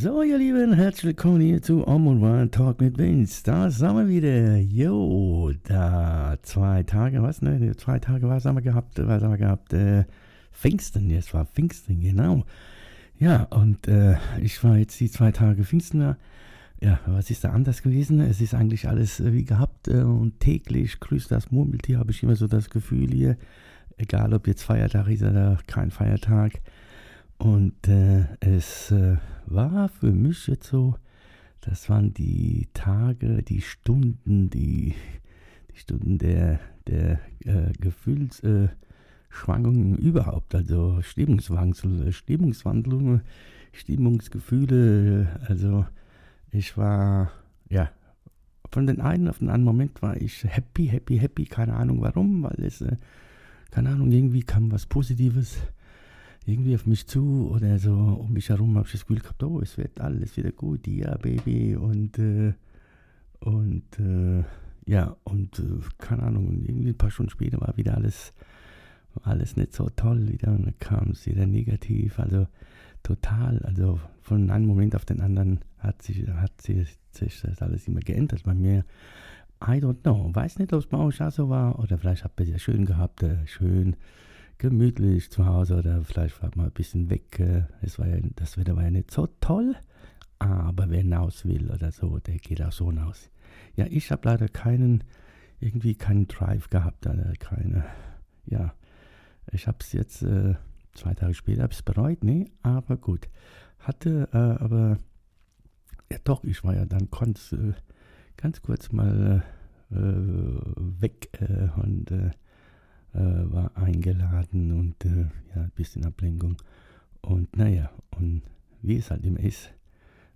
So, ihr Lieben, herzlich willkommen hier zu Om und One Talk mit Vince. Da sind wir wieder. Jo, da zwei Tage, was ne? Zwei Tage, was haben wir gehabt? Was haben wir gehabt? Äh, Pfingsten, jetzt war Pfingsten, genau. Ja, und äh, ich war jetzt die zwei Tage Pfingsten. Ja, was ist da anders gewesen? Es ist eigentlich alles äh, wie gehabt äh, und täglich grüßt das Murmeltier, habe ich immer so das Gefühl hier. Egal, ob jetzt Feiertag ist oder kein Feiertag. Und äh, es äh, war für mich jetzt so, das waren die Tage, die Stunden, die, die Stunden der, der äh, Gefühlsschwankungen überhaupt, also Stimmungswandel, Stimmungswandlungen, Stimmungsgefühle. Also ich war, ja, von den einen auf den anderen Moment war ich happy, happy, happy, keine Ahnung warum, weil es, äh, keine Ahnung, irgendwie kam was Positives irgendwie auf mich zu oder so um mich herum habe ich das Gefühl gehabt, oh, es wird alles wieder gut, ja, Baby. Und, äh, und äh, ja, und äh, keine Ahnung, irgendwie ein paar Stunden später war wieder alles, alles nicht so toll wieder und dann kam es wieder negativ, also total, also von einem Moment auf den anderen hat sich, hat sich, sich das alles immer geändert bei mir. I don't know, weiß nicht, ob es bei euch auch so war oder vielleicht habt ihr es ja schön gehabt, äh, schön gemütlich zu Hause oder vielleicht mal ein bisschen weg. Äh, es war ja, das Wetter war ja nicht so toll, aber wer hinaus will oder so, der geht auch so hinaus. Ja, ich habe leider keinen, irgendwie keinen Drive gehabt, oder keine, ja, ich habe es jetzt äh, zwei Tage später hab's bereut, nee, aber gut. Hatte äh, aber, ja doch, ich war ja dann kurz, äh, ganz kurz mal äh, weg äh, und äh, war eingeladen und äh, ja, ein bisschen Ablenkung. Und naja, und wie es halt immer ist,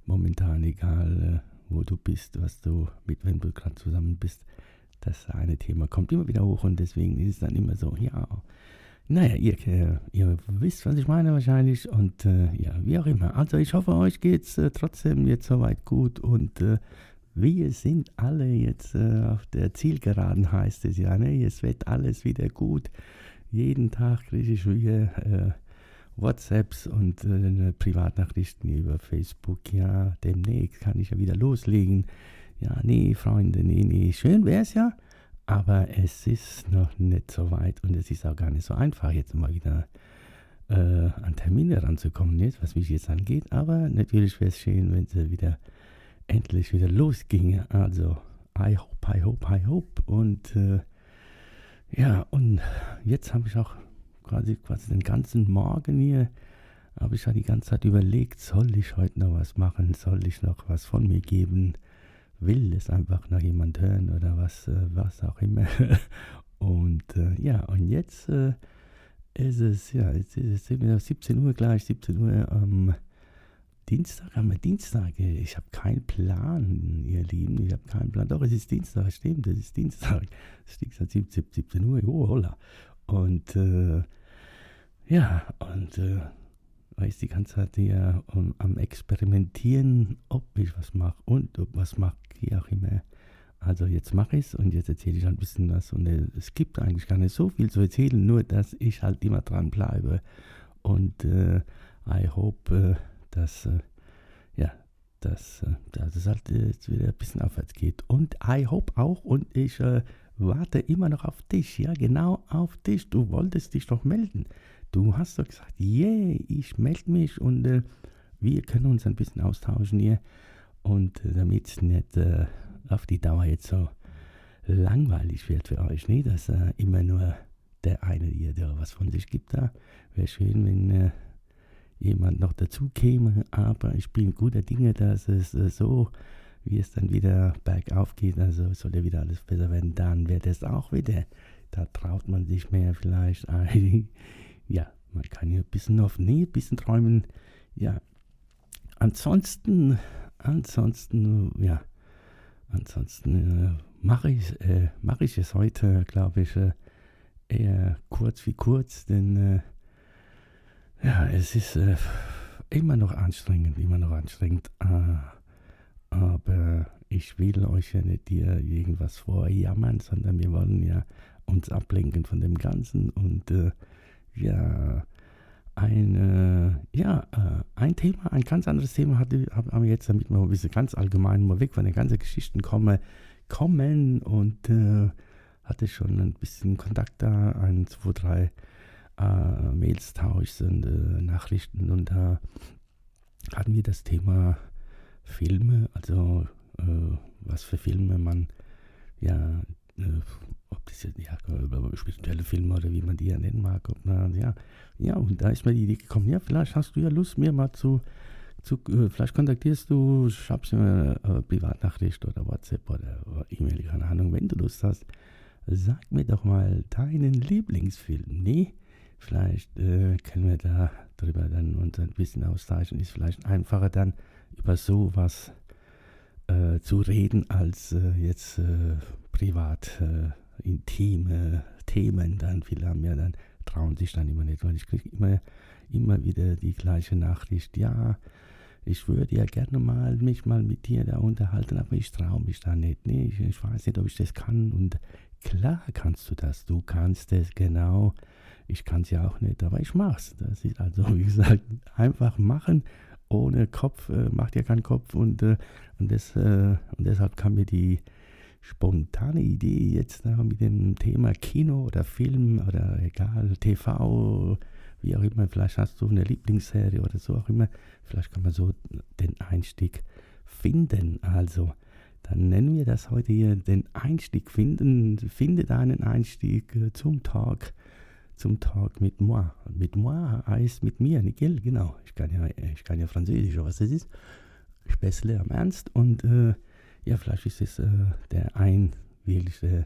momentan egal, äh, wo du bist, was du, mit wem du gerade zusammen bist, das eine Thema kommt immer wieder hoch und deswegen ist es dann immer so, ja, naja, ihr, äh, ihr wisst, was ich meine wahrscheinlich und äh, ja, wie auch immer. Also ich hoffe, euch geht es äh, trotzdem jetzt soweit gut und wir sind alle jetzt äh, auf der Zielgeraden, heißt es ja. Ne? Es wird alles wieder gut. Jeden Tag kriege ich wieder äh, WhatsApps und äh, Privatnachrichten über Facebook. Ja, demnächst kann ich ja wieder loslegen. Ja, nee, Freunde, nee, nee, schön wäre es ja. Aber es ist noch nicht so weit und es ist auch gar nicht so einfach, jetzt mal wieder äh, an Termine ranzukommen, jetzt, was mich jetzt angeht. Aber natürlich wäre es schön, wenn sie wieder endlich wieder losging. Also, I hope, I hope, I hope. Und äh, ja, und jetzt habe ich auch quasi, quasi den ganzen Morgen hier, habe ich ja die ganze Zeit überlegt, soll ich heute noch was machen, soll ich noch was von mir geben, will es einfach noch jemand hören oder was, äh, was auch immer. und äh, ja, und jetzt äh, ist es, ja, jetzt ist es 17 Uhr gleich, 17 Uhr am ähm, Dienstag haben wir Dienstag. Ich habe keinen Plan, ihr Lieben. Ich habe keinen Plan. Doch, es ist Dienstag, stimmt, es ist Dienstag. Es ist Dienstag 17, 17 Uhr. Oh, holla. Und äh, ja, und äh, war die ganze Zeit hier um, am Experimentieren, ob ich was mache und ob was mache, wie auch immer. Also jetzt mache ich es und jetzt erzähle ich ein bisschen was. Und äh, es gibt eigentlich gar nicht so viel zu erzählen, nur dass ich halt immer dran bleibe. Und äh, I hope äh, dass, äh, ja, dass, äh, dass es halt jetzt wieder ein bisschen aufwärts geht. Und I hope auch, und ich äh, warte immer noch auf dich, ja, genau auf dich. Du wolltest dich doch melden. Du hast doch gesagt, yeah, ich melde mich und äh, wir können uns ein bisschen austauschen hier. Und äh, damit es nicht äh, auf die Dauer jetzt so langweilig wird für euch, ne? dass äh, immer nur der eine hier, der was von sich gibt, da wäre schön, wenn jemand noch dazu käme, aber ich bin guter Dinge, dass es äh, so, wie es dann wieder bergauf geht, also soll ja wieder alles besser werden, dann wird es auch wieder. Da traut man sich mehr vielleicht. ja, man kann hier ein bisschen auf nee, ein bisschen träumen. Ja, ansonsten, ansonsten, ja, ansonsten äh, mache ich, äh, mach ich es heute, glaube ich, äh, eher kurz wie kurz, denn äh, ja, es ist äh, immer noch anstrengend, immer noch anstrengend. Äh, aber ich will euch ja nicht hier irgendwas vorjammern, sondern wir wollen ja uns ablenken von dem Ganzen und äh, ja, ein, äh, ja, äh, ein Thema, ein ganz anderes Thema hatte, haben wir jetzt, damit wir ein bisschen ganz allgemein mal weg von den ganzen Geschichten kommen, kommen und äh, hatte schon ein bisschen Kontakt da, ein, zwei, drei äh, Mails tauscht und äh, Nachrichten und da hatten wir das Thema Filme, also äh, was für Filme man ja ob das jetzt ja, spirituelle Filme oder wie man die ja nennen mag. Ob man, ja, ja, und da ist mir die Idee gekommen, ja, vielleicht hast du ja Lust, mir mal zu, zu äh, vielleicht kontaktierst du, schreibst mir eine Privatnachricht oder WhatsApp oder E-Mail, keine Ahnung, wenn du Lust hast, sag mir doch mal deinen Lieblingsfilm. Nee, vielleicht äh, können wir da drüber dann uns ein bisschen austauschen. Ist vielleicht einfacher dann über sowas äh, zu reden, als äh, jetzt äh, privat äh, intime Themen dann. Viele haben ja dann, trauen sich dann immer nicht, weil ich kriege immer, immer wieder die gleiche Nachricht, ja, ich würde ja gerne mal mich mal mit dir da unterhalten, aber ich traue mich da nicht. Nee, ich, ich, weiß nicht, ob ich das kann. Und klar kannst du das. Du kannst es genau. Ich kann es ja auch nicht, aber ich mach's. Das ist also, wie gesagt, einfach machen. Ohne Kopf äh, macht ja keinen Kopf und, äh, und, das, äh, und deshalb kann mir die, spontane Idee jetzt da mit dem Thema Kino oder Film oder egal, TV, wie auch immer, vielleicht hast du eine Lieblingsserie oder so auch immer, vielleicht kann man so den Einstieg finden. Also, dann nennen wir das heute hier den Einstieg finden. Finde deinen Einstieg äh, zum Talk, zum Talk mit moi. Mit moi heißt mit mir, Nickel, genau. Ich kann ja, ich kann ja Französisch, was das ist. Bessere am Ernst und äh, ja, vielleicht ist es äh, der ein, wirklich äh,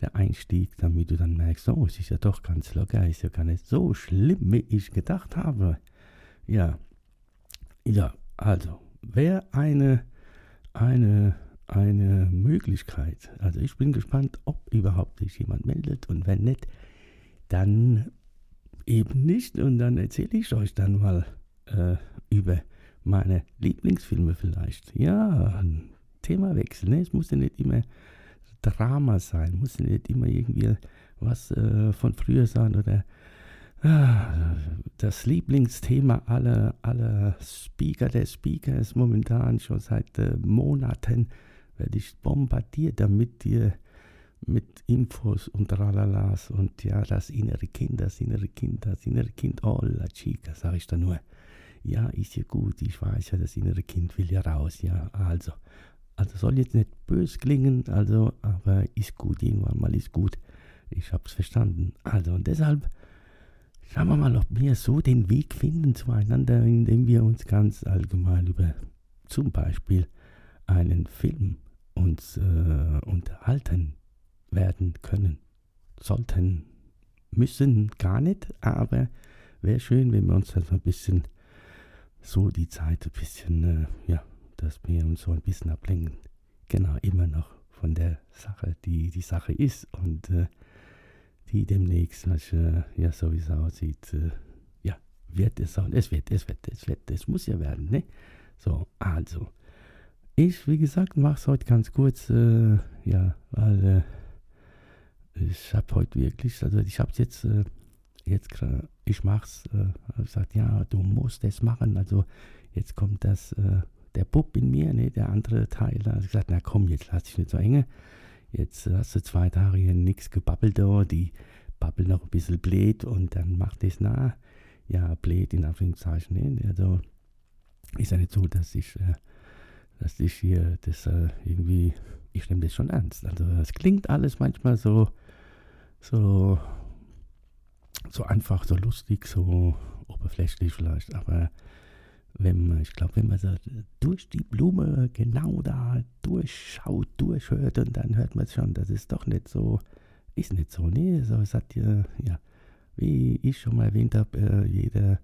der Einstieg, damit du dann merkst, oh, es ist ja doch ganz locker, ist ja gar nicht so schlimm, wie ich gedacht habe. Ja, ja, also, wäre eine, eine, eine Möglichkeit, also ich bin gespannt, ob überhaupt sich jemand meldet und wenn nicht, dann eben nicht und dann erzähle ich euch dann mal äh, über meine Lieblingsfilme vielleicht. Ja, Themawechsel. Ne? Es muss ja nicht immer Drama sein, muss ja nicht immer irgendwie was äh, von früher sein oder ah, das Lieblingsthema aller, aller Speaker der Speaker ist momentan schon seit äh, Monaten werde ich bombardiert damit dir mit Infos und Tralalas und ja, das innere Kind, das innere Kind, das innere Kind, oh la chica, sage ich da nur. Ja, ist ja gut, ich weiß ja, das innere Kind will ja raus, ja, also also soll jetzt nicht böse klingen, also, aber ist gut, irgendwann mal ist gut. Ich hab's verstanden. Also und deshalb schauen wir mal, ob wir so den Weg finden zueinander, indem wir uns ganz allgemein über zum Beispiel einen Film uns äh, unterhalten werden können. Sollten, müssen gar nicht, aber wäre schön, wenn wir uns das ein bisschen so die Zeit ein bisschen, äh, ja, dass wir uns so ein bisschen ablenken. Genau, immer noch von der Sache, die die Sache ist und äh, die demnächst, äh, ja, so wie es aussieht, äh, ja, wird es auch, es wird, es wird, es wird, es muss ja werden, ne? So, also, ich, wie gesagt, mache es heute ganz kurz, äh, ja, weil äh, ich habe heute wirklich, also ich habe es jetzt, äh, jetzt, ich mache es, äh, gesagt, ja, du musst es machen, also jetzt kommt das, der Bub in mir, ne, der andere Teil, da hat gesagt, na komm, jetzt lass dich nicht so enge. Jetzt hast du zwei Tage hier nichts gebabbelt da, die babbeln noch ein bisschen blöd und dann macht das nach. Ja, blöd in Anführungszeichen. Ne? Also ist ja nicht so, dass ich, äh, dass ich hier das äh, irgendwie, ich nehme das schon ernst. Also es klingt alles manchmal so, so, so einfach, so lustig, so oberflächlich vielleicht, aber wenn man, ich glaube, wenn man so durch die Blume genau da durchschaut, durchhört und dann hört man schon, das ist doch nicht so, ist nicht so, nee, so es hat ja, ja, wie ich schon mal erwähnt habe, äh, jeder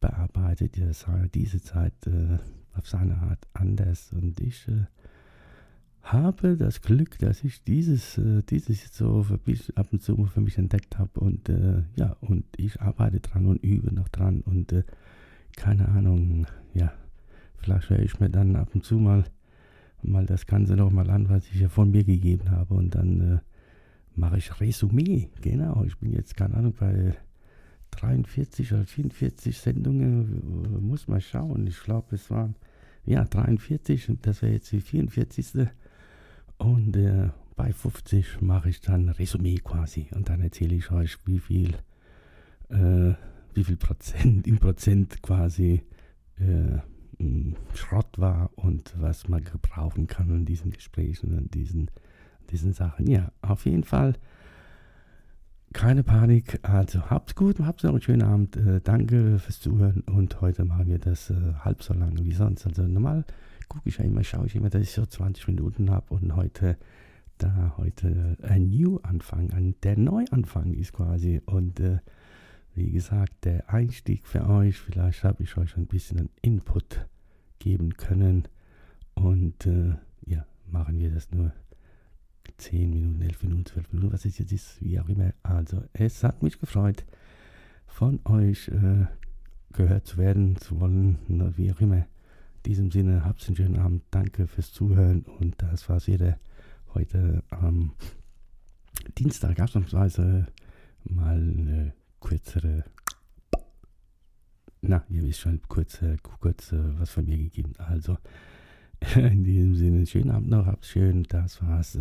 bearbeitet ja diese Zeit äh, auf seine Art anders. Und ich äh, habe das Glück, dass ich dieses, äh, dieses so für mich, ab und zu für mich entdeckt habe und äh, ja, und ich arbeite dran und übe noch dran und äh, keine Ahnung, ja, vielleicht höre ich mir dann ab und zu mal, mal das Ganze nochmal an, was ich ja von mir gegeben habe und dann äh, mache ich Resümee, genau, ich bin jetzt, keine Ahnung, bei 43 oder 44 Sendungen, muss mal schauen, ich glaube, es waren, ja, 43, das wäre jetzt die 44. Und äh, bei 50 mache ich dann Resümee quasi und dann erzähle ich euch, wie viel, äh, wie viel Prozent im Prozent quasi äh, Schrott war und was man gebrauchen kann in diesen Gesprächen und diesen, diesen Sachen. Ja, auf jeden Fall keine Panik. Also habt's gut, habt's noch einen schönen Abend. Äh, danke fürs Zuhören und heute machen wir das äh, halb so lange wie sonst. Also normal gucke ich ja immer, schaue ich immer, dass ich so 20 Minuten habe und heute, da heute ein New-Anfang, ein, der Neuanfang ist quasi. Und äh, wie gesagt, der Einstieg für euch, vielleicht habe ich euch ein bisschen einen Input geben können. Und äh, ja, machen wir das nur 10 Minuten, 11 Minuten, 12 Minuten, was es jetzt ist, wie auch immer. Also, es hat mich gefreut, von euch äh, gehört zu werden, zu wollen, wie auch immer diesem Sinne, habt einen schönen Abend. Danke fürs Zuhören. Und das war's wieder heute am Dienstag, ausnahmsweise mal eine kürzere, na, ihr wisst schon, kurz, kurz was von mir gegeben. Also, in diesem Sinne, schönen Abend noch, habt's schön. Das war's.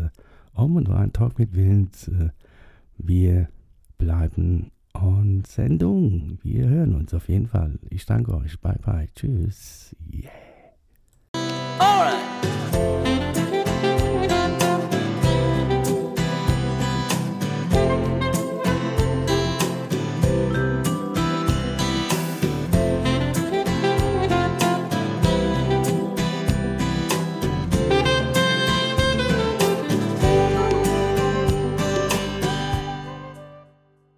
Om und war ein Talk mit Willens. Wir bleiben on Sendung. Wir hören uns auf jeden Fall. Ich danke euch. Bye bye. Tschüss. Yeah.